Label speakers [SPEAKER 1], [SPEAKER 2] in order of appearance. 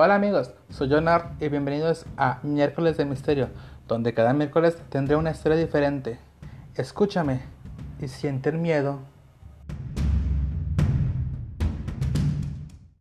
[SPEAKER 1] Hola amigos, soy Jonard y bienvenidos a Miércoles de Misterio, donde cada miércoles tendré una historia diferente. Escúchame y siente el miedo